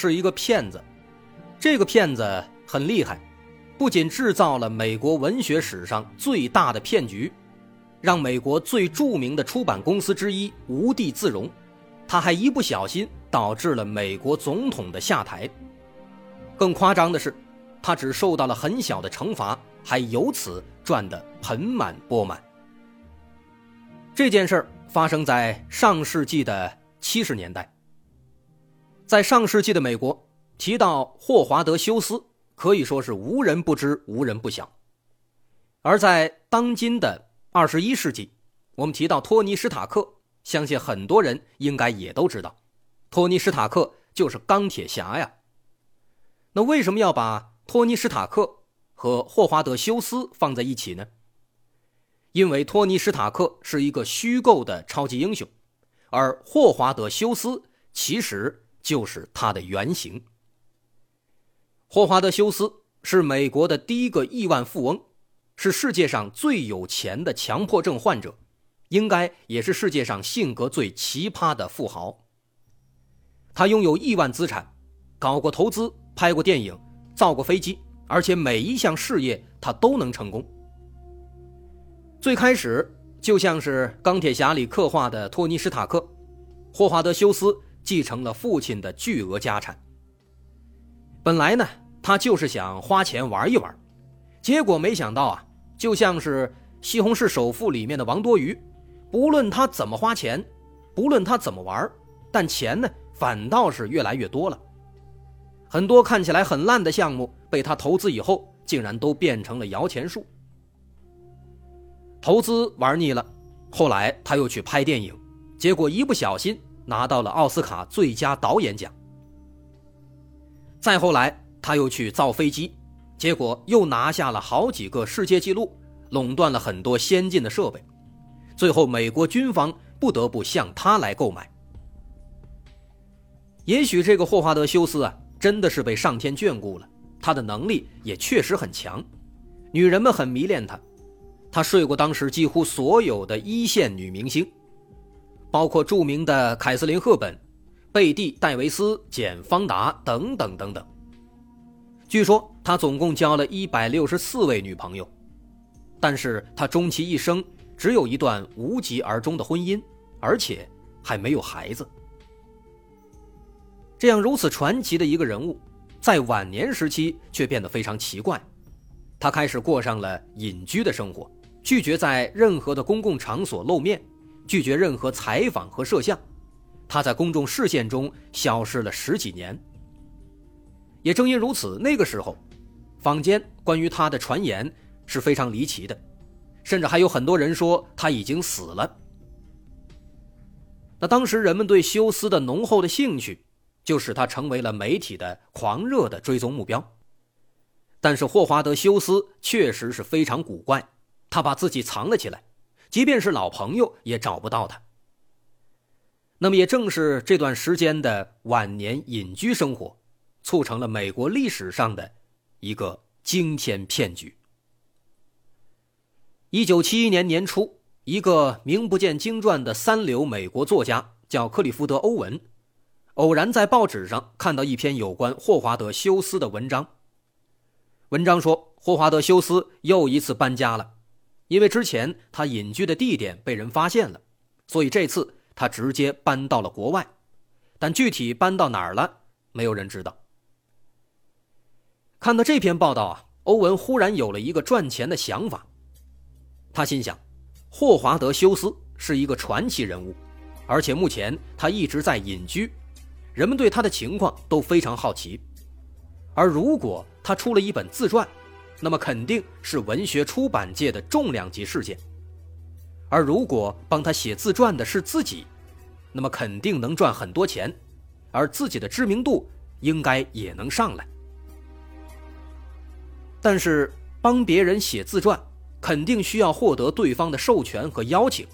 是一个骗子，这个骗子很厉害，不仅制造了美国文学史上最大的骗局，让美国最著名的出版公司之一无地自容，他还一不小心导致了美国总统的下台。更夸张的是，他只受到了很小的惩罚，还由此赚得盆满钵满。这件事儿发生在上世纪的七十年代。在上世纪的美国，提到霍华德·休斯，可以说是无人不知、无人不晓。而在当今的二十一世纪，我们提到托尼·史塔克，相信很多人应该也都知道，托尼·史塔克就是钢铁侠呀。那为什么要把托尼·史塔克和霍华德·休斯放在一起呢？因为托尼·史塔克是一个虚构的超级英雄，而霍华德·休斯其实。就是他的原型。霍华德·休斯是美国的第一个亿万富翁，是世界上最有钱的强迫症患者，应该也是世界上性格最奇葩的富豪。他拥有亿万资产，搞过投资，拍过电影，造过飞机，而且每一项事业他都能成功。最开始就像是《钢铁侠》里刻画的托尼·史塔克，霍华德·休斯。继承了父亲的巨额家产。本来呢，他就是想花钱玩一玩，结果没想到啊，就像是《西红柿首富》里面的王多鱼，不论他怎么花钱，不论他怎么玩，但钱呢，反倒是越来越多了。很多看起来很烂的项目，被他投资以后，竟然都变成了摇钱树。投资玩腻了，后来他又去拍电影，结果一不小心。拿到了奥斯卡最佳导演奖。再后来，他又去造飞机，结果又拿下了好几个世界纪录，垄断了很多先进的设备。最后，美国军方不得不向他来购买。也许这个霍华德·休斯啊，真的是被上天眷顾了，他的能力也确实很强，女人们很迷恋他，他睡过当时几乎所有的一线女明星。包括著名的凯瑟琳·赫本、贝蒂·戴维斯、简·方达等等等等。据说他总共交了一百六十四位女朋友，但是他终其一生只有一段无疾而终的婚姻，而且还没有孩子。这样如此传奇的一个人物，在晚年时期却变得非常奇怪，他开始过上了隐居的生活，拒绝在任何的公共场所露面。拒绝任何采访和摄像，他在公众视线中消失了十几年。也正因如此，那个时候，坊间关于他的传言是非常离奇的，甚至还有很多人说他已经死了。那当时人们对休斯的浓厚的兴趣，就使他成为了媒体的狂热的追踪目标。但是霍华德·休斯确实是非常古怪，他把自己藏了起来。即便是老朋友也找不到他。那么，也正是这段时间的晚年隐居生活，促成了美国历史上的一个惊天骗局。一九七一年年初，一个名不见经传的三流美国作家叫克里夫德·欧文，偶然在报纸上看到一篇有关霍华德·休斯的文章。文章说，霍华德·休斯又一次搬家了。因为之前他隐居的地点被人发现了，所以这次他直接搬到了国外，但具体搬到哪儿了，没有人知道。看到这篇报道啊，欧文忽然有了一个赚钱的想法。他心想，霍华德·休斯是一个传奇人物，而且目前他一直在隐居，人们对他的情况都非常好奇。而如果他出了一本自传，那么肯定是文学出版界的重量级事件，而如果帮他写自传的是自己，那么肯定能赚很多钱，而自己的知名度应该也能上来。但是帮别人写自传，肯定需要获得对方的授权和邀请。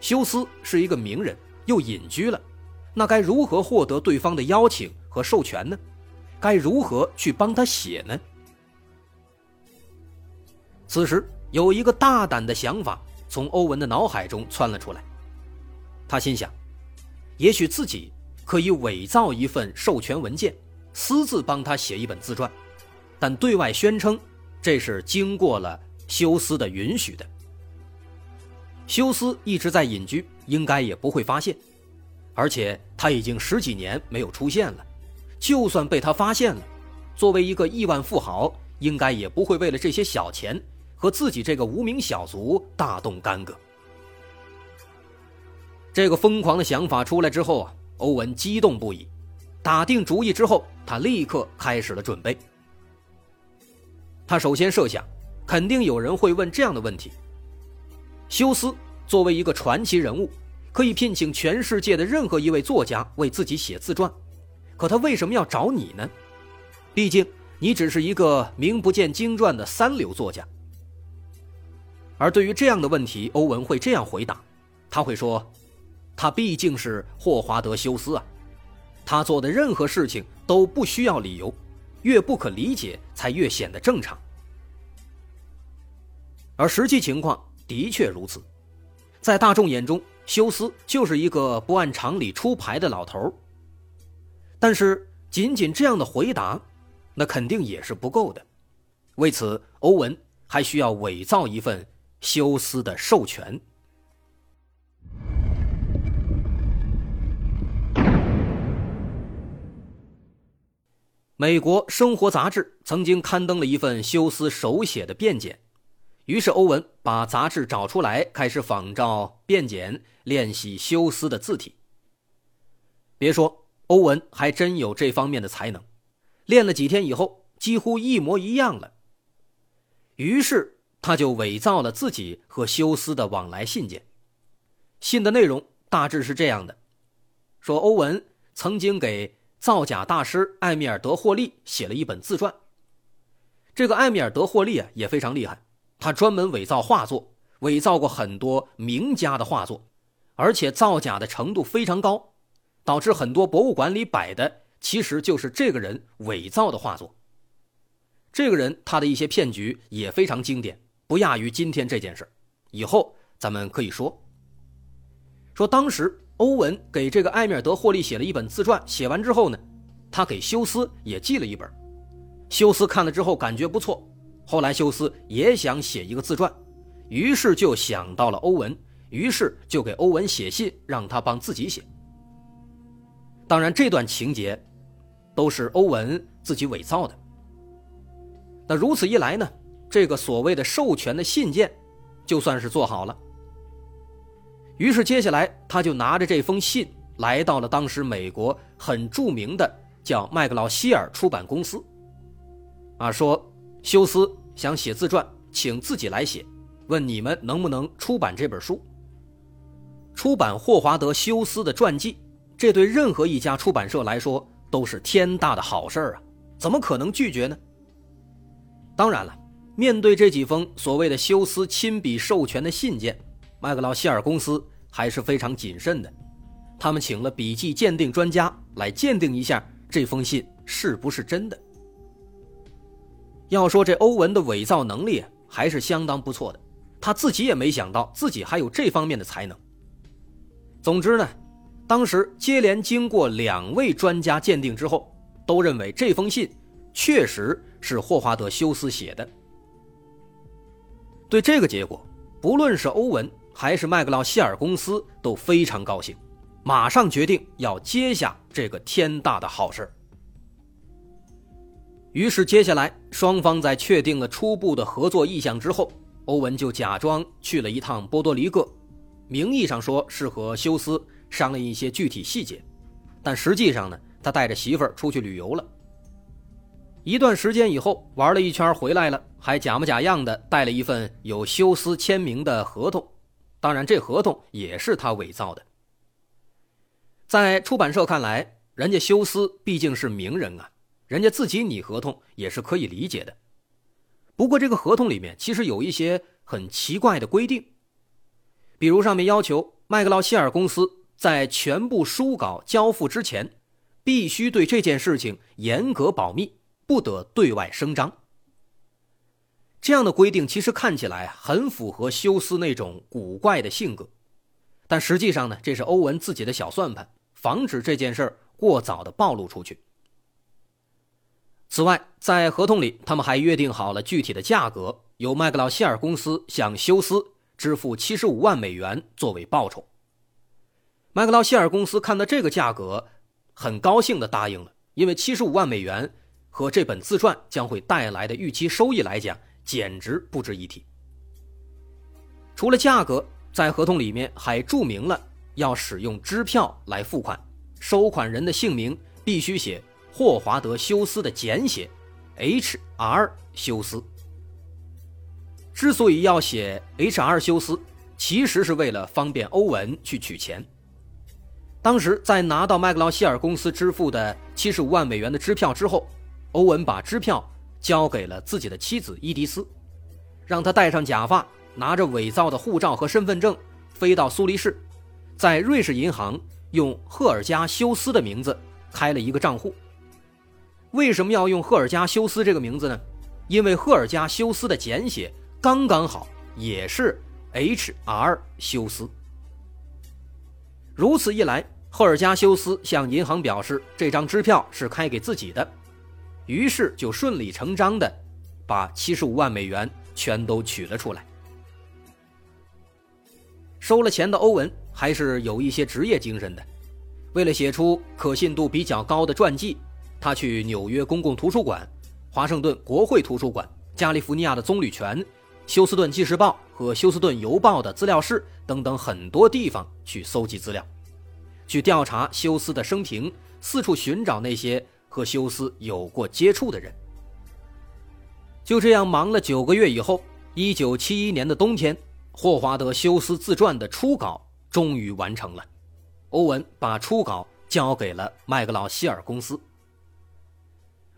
休斯是一个名人，又隐居了，那该如何获得对方的邀请和授权呢？该如何去帮他写呢？此时有一个大胆的想法从欧文的脑海中窜了出来，他心想，也许自己可以伪造一份授权文件，私自帮他写一本自传。但对外宣称，这是经过了休斯的允许的。休斯一直在隐居，应该也不会发现，而且他已经十几年没有出现了。就算被他发现了，作为一个亿万富豪，应该也不会为了这些小钱和自己这个无名小卒大动干戈。这个疯狂的想法出来之后啊，欧文激动不已。打定主意之后，他立刻开始了准备。他首先设想，肯定有人会问这样的问题：休斯作为一个传奇人物，可以聘请全世界的任何一位作家为自己写自传，可他为什么要找你呢？毕竟你只是一个名不见经传的三流作家。而对于这样的问题，欧文会这样回答：他会说，他毕竟是霍华德·休斯啊，他做的任何事情都不需要理由。越不可理解，才越显得正常。而实际情况的确如此，在大众眼中，休斯就是一个不按常理出牌的老头。但是，仅仅这样的回答，那肯定也是不够的。为此，欧文还需要伪造一份休斯的授权。美国生活杂志曾经刊登了一份休斯手写的辩解，于是欧文把杂志找出来，开始仿照辩解练习休斯的字体。别说，欧文还真有这方面的才能，练了几天以后，几乎一模一样了。于是他就伪造了自己和休斯的往来信件，信的内容大致是这样的：说欧文曾经给。造假大师艾米尔德霍利写了一本自传。这个艾米尔德霍利啊也非常厉害，他专门伪造画作，伪造过很多名家的画作，而且造假的程度非常高，导致很多博物馆里摆的其实就是这个人伪造的画作。这个人他的一些骗局也非常经典，不亚于今天这件事。以后咱们可以说，说当时。欧文给这个埃米尔德霍利写了一本自传，写完之后呢，他给休斯也寄了一本。休斯看了之后感觉不错，后来休斯也想写一个自传，于是就想到了欧文，于是就给欧文写信让他帮自己写。当然，这段情节都是欧文自己伪造的。那如此一来呢，这个所谓的授权的信件就算是做好了。于是，接下来他就拿着这封信来到了当时美国很著名的叫麦克劳希尔出版公司。啊，说休斯想写自传，请自己来写，问你们能不能出版这本书。出版霍华德·休斯的传记，这对任何一家出版社来说都是天大的好事啊！怎么可能拒绝呢？当然了，面对这几封所谓的休斯亲笔授权的信件。麦克劳希尔公司还是非常谨慎的，他们请了笔迹鉴定专家来鉴定一下这封信是不是真的。要说这欧文的伪造能力还是相当不错的，他自己也没想到自己还有这方面的才能。总之呢，当时接连经过两位专家鉴定之后，都认为这封信确实是霍华德·休斯写的。对这个结果，不论是欧文。还是麦克劳希尔公司都非常高兴，马上决定要接下这个天大的好事于是，接下来双方在确定了初步的合作意向之后，欧文就假装去了一趟波多黎各，名义上说是和休斯商量一些具体细节，但实际上呢，他带着媳妇儿出去旅游了。一段时间以后，玩了一圈回来了，还假模假样的带了一份有休斯签名的合同。当然，这合同也是他伪造的。在出版社看来，人家休斯毕竟是名人啊，人家自己拟合同也是可以理解的。不过这个合同里面其实有一些很奇怪的规定，比如上面要求麦克劳希尔公司在全部书稿交付之前，必须对这件事情严格保密，不得对外声张。这样的规定其实看起来很符合休斯那种古怪的性格，但实际上呢，这是欧文自己的小算盘，防止这件事儿过早的暴露出去。此外，在合同里，他们还约定好了具体的价格，由麦克劳希尔公司向休斯支付七十五万美元作为报酬。麦克劳希尔公司看到这个价格，很高兴地答应了，因为七十五万美元和这本自传将会带来的预期收益来讲，简直不值一提。除了价格，在合同里面还注明了要使用支票来付款，收款人的姓名必须写。霍华德·休斯的简写，H.R. 休斯。之所以要写 H.R. 休斯，其实是为了方便欧文去取钱。当时在拿到麦克劳希尔公司支付的七十五万美元的支票之后，欧文把支票交给了自己的妻子伊迪丝，让她戴上假发，拿着伪造的护照和身份证，飞到苏黎世，在瑞士银行用赫尔加·修斯的名字开了一个账户。为什么要用赫尔加修斯这个名字呢？因为赫尔加修斯的简写刚刚好也是 H.R. 修斯。如此一来，赫尔加修斯向银行表示这张支票是开给自己的，于是就顺理成章的把七十五万美元全都取了出来。收了钱的欧文还是有一些职业精神的，为了写出可信度比较高的传记。他去纽约公共图书馆、华盛顿国会图书馆、加利福尼亚的棕榈泉、休斯顿纪事报和休斯顿邮报的资料室等等很多地方去搜集资料，去调查休斯的生平，四处寻找那些和休斯有过接触的人。就这样忙了九个月以后，一九七一年的冬天，霍华德·休斯自传的初稿终于完成了。欧文把初稿交给了麦格劳希尔公司。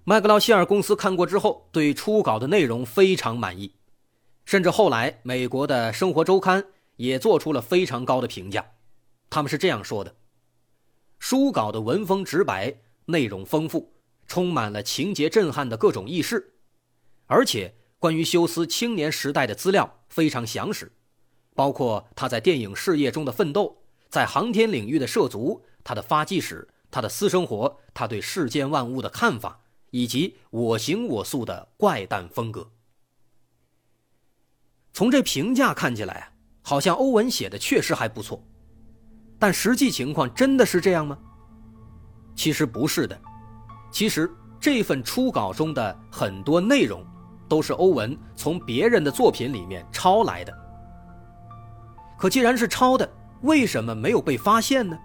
麦格劳希尔公司看过之后，对初稿的内容非常满意，甚至后来美国的生活周刊也做出了非常高的评价。他们是这样说的：书稿的文风直白，内容丰富，充满了情节震撼的各种轶事，而且关于休斯青年时代的资料非常详实，包括他在电影事业中的奋斗，在航天领域的涉足，他的发迹史，他的私生活，他对世间万物的看法。以及我行我素的怪诞风格。从这评价看起来啊，好像欧文写的确实还不错，但实际情况真的是这样吗？其实不是的，其实这份初稿中的很多内容都是欧文从别人的作品里面抄来的。可既然是抄的，为什么没有被发现呢？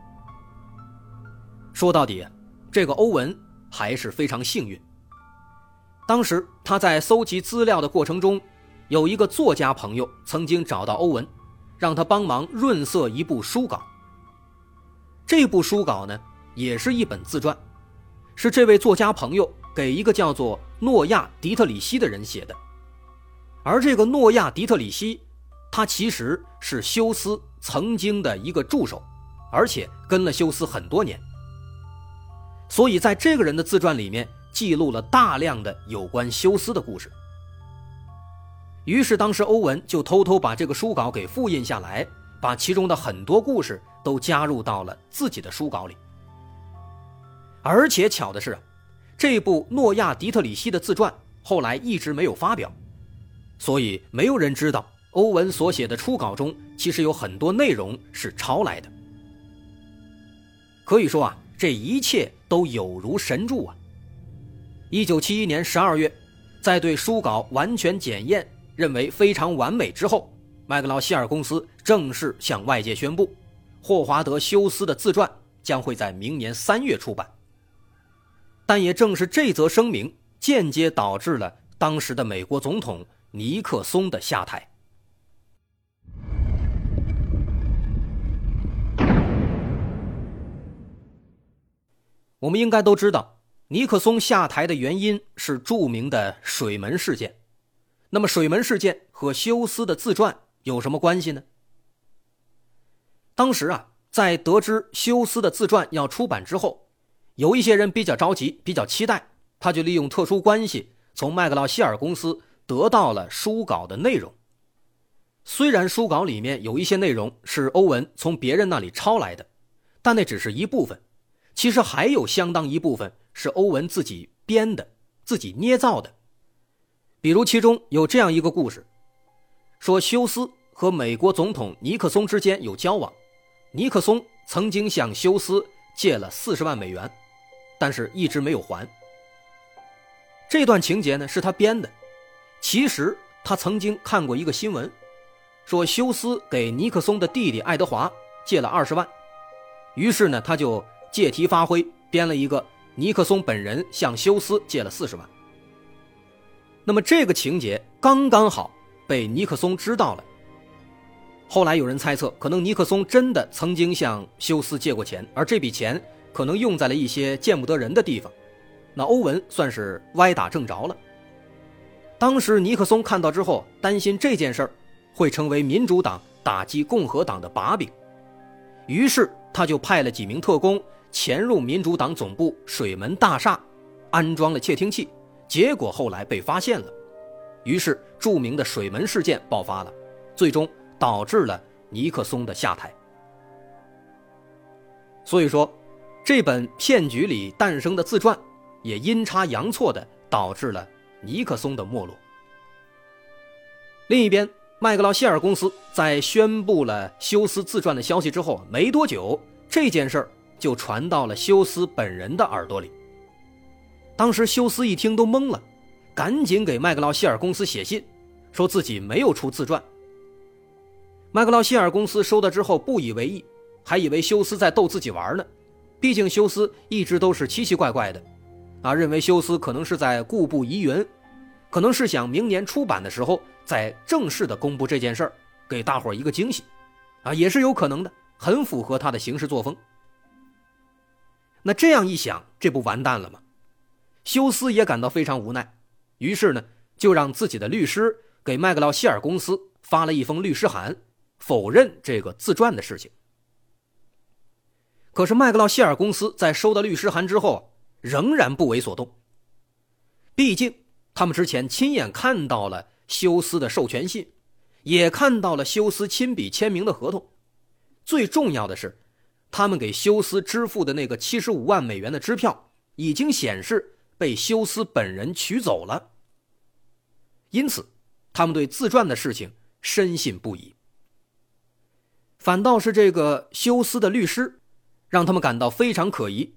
说到底，这个欧文。还是非常幸运。当时他在搜集资料的过程中，有一个作家朋友曾经找到欧文，让他帮忙润色一部书稿。这部书稿呢，也是一本自传，是这位作家朋友给一个叫做诺亚·迪特里希的人写的。而这个诺亚·迪特里希，他其实是休斯曾经的一个助手，而且跟了休斯很多年。所以，在这个人的自传里面记录了大量的有关休斯的故事。于是，当时欧文就偷偷把这个书稿给复印下来，把其中的很多故事都加入到了自己的书稿里。而且巧的是，这部诺亚·迪特里希的自传后来一直没有发表，所以没有人知道欧文所写的初稿中其实有很多内容是抄来的。可以说啊。这一切都有如神助啊！一九七一年十二月，在对书稿完全检验，认为非常完美之后，麦克劳希尔公司正式向外界宣布，霍华德·休斯的自传将会在明年三月出版。但也正是这则声明，间接导致了当时的美国总统尼克松的下台。我们应该都知道，尼克松下台的原因是著名的水门事件。那么，水门事件和休斯的自传有什么关系呢？当时啊，在得知休斯的自传要出版之后，有一些人比较着急，比较期待，他就利用特殊关系从麦克劳希尔公司得到了书稿的内容。虽然书稿里面有一些内容是欧文从别人那里抄来的，但那只是一部分，其实还有相当一部分是欧文自己编的、自己捏造的。比如其中有这样一个故事，说休斯和美国总统尼克松之间有交往，尼克松曾经向休斯借了四十万美元，但是一直没有还。这段情节呢是他编的，其实他曾经看过一个新闻。说休斯给尼克松的弟弟爱德华借了二十万，于是呢，他就借题发挥，编了一个尼克松本人向休斯借了四十万。那么这个情节刚刚好被尼克松知道了。后来有人猜测，可能尼克松真的曾经向休斯借过钱，而这笔钱可能用在了一些见不得人的地方。那欧文算是歪打正着了。当时尼克松看到之后，担心这件事儿。会成为民主党打击共和党的把柄，于是他就派了几名特工潜入民主党总部水门大厦，安装了窃听器，结果后来被发现了，于是著名的水门事件爆发了，最终导致了尼克松的下台。所以说，这本骗局里诞生的自传，也阴差阳错的导致了尼克松的没落。另一边。麦克劳希尔公司在宣布了休斯自传的消息之后，没多久，这件事儿就传到了休斯本人的耳朵里。当时休斯一听都懵了，赶紧给麦克劳希尔公司写信，说自己没有出自传。麦克劳希尔公司收到之后不以为意，还以为休斯在逗自己玩呢。毕竟休斯一直都是奇奇怪怪的，啊，认为休斯可能是在故布疑云，可能是想明年出版的时候。再正式的公布这件事儿，给大伙一个惊喜，啊，也是有可能的，很符合他的行事作风。那这样一想，这不完蛋了吗？休斯也感到非常无奈，于是呢，就让自己的律师给麦克劳希尔公司发了一封律师函，否认这个自传的事情。可是麦克劳希尔公司在收到律师函之后，仍然不为所动。毕竟他们之前亲眼看到了。休斯的授权信，也看到了休斯亲笔签名的合同。最重要的是，他们给休斯支付的那个七十五万美元的支票，已经显示被休斯本人取走了。因此，他们对自传的事情深信不疑。反倒是这个休斯的律师，让他们感到非常可疑，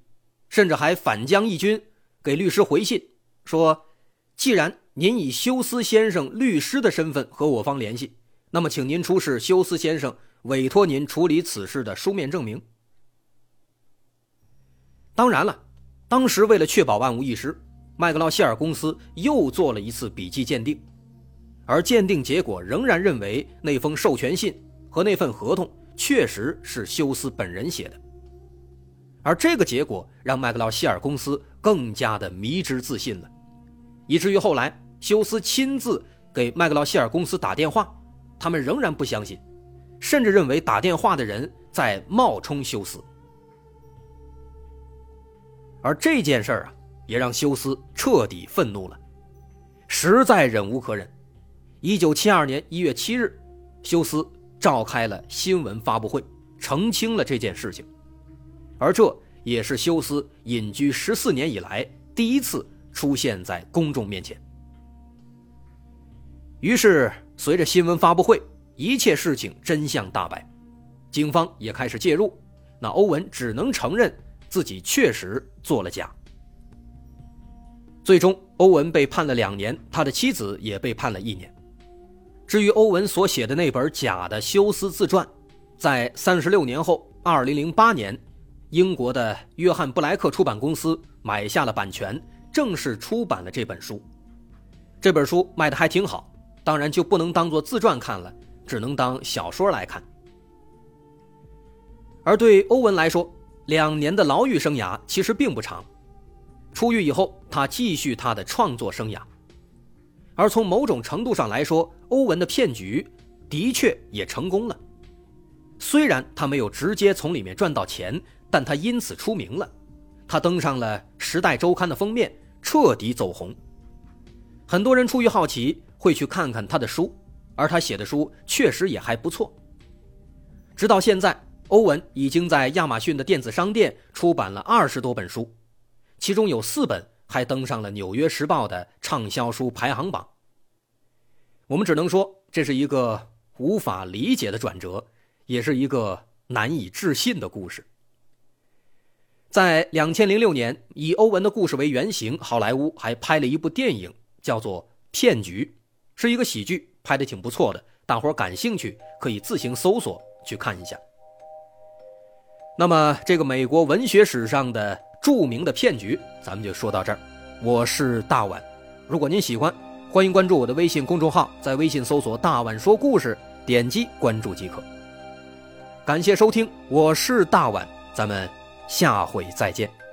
甚至还反将一军，给律师回信说：“既然。”您以休斯先生律师的身份和我方联系，那么请您出示休斯先生委托您处理此事的书面证明。当然了，当时为了确保万无一失，麦克劳希尔公司又做了一次笔迹鉴定，而鉴定结果仍然认为那封授权信和那份合同确实是休斯本人写的，而这个结果让麦克劳希尔公司更加的迷之自信了，以至于后来。休斯亲自给麦克劳希尔公司打电话，他们仍然不相信，甚至认为打电话的人在冒充休斯。而这件事儿啊，也让休斯彻底愤怒了，实在忍无可忍。一九七二年一月七日，休斯召开了新闻发布会，澄清了这件事情，而这也是休斯隐居十四年以来第一次出现在公众面前。于是，随着新闻发布会，一切事情真相大白，警方也开始介入。那欧文只能承认自己确实做了假。最终，欧文被判了两年，他的妻子也被判了一年。至于欧文所写的那本假的休斯自传，在三十六年后，二零零八年，英国的约翰布莱克出版公司买下了版权，正式出版了这本书。这本书卖的还挺好。当然就不能当做自传看了，只能当小说来看。而对欧文来说，两年的牢狱生涯其实并不长。出狱以后，他继续他的创作生涯。而从某种程度上来说，欧文的骗局的确也成功了。虽然他没有直接从里面赚到钱，但他因此出名了。他登上了《时代周刊》的封面，彻底走红。很多人出于好奇会去看看他的书，而他写的书确实也还不错。直到现在，欧文已经在亚马逊的电子商店出版了二十多本书，其中有四本还登上了《纽约时报》的畅销书排行榜。我们只能说，这是一个无法理解的转折，也是一个难以置信的故事。在两千零六年，以欧文的故事为原型，好莱坞还拍了一部电影，叫做《骗局》，是一个喜剧，拍的挺不错的。大伙儿感兴趣可以自行搜索去看一下。那么，这个美国文学史上的著名的骗局，咱们就说到这儿。我是大碗，如果您喜欢，欢迎关注我的微信公众号，在微信搜索“大碗说故事”，点击关注即可。感谢收听，我是大碗，咱们。下回再见。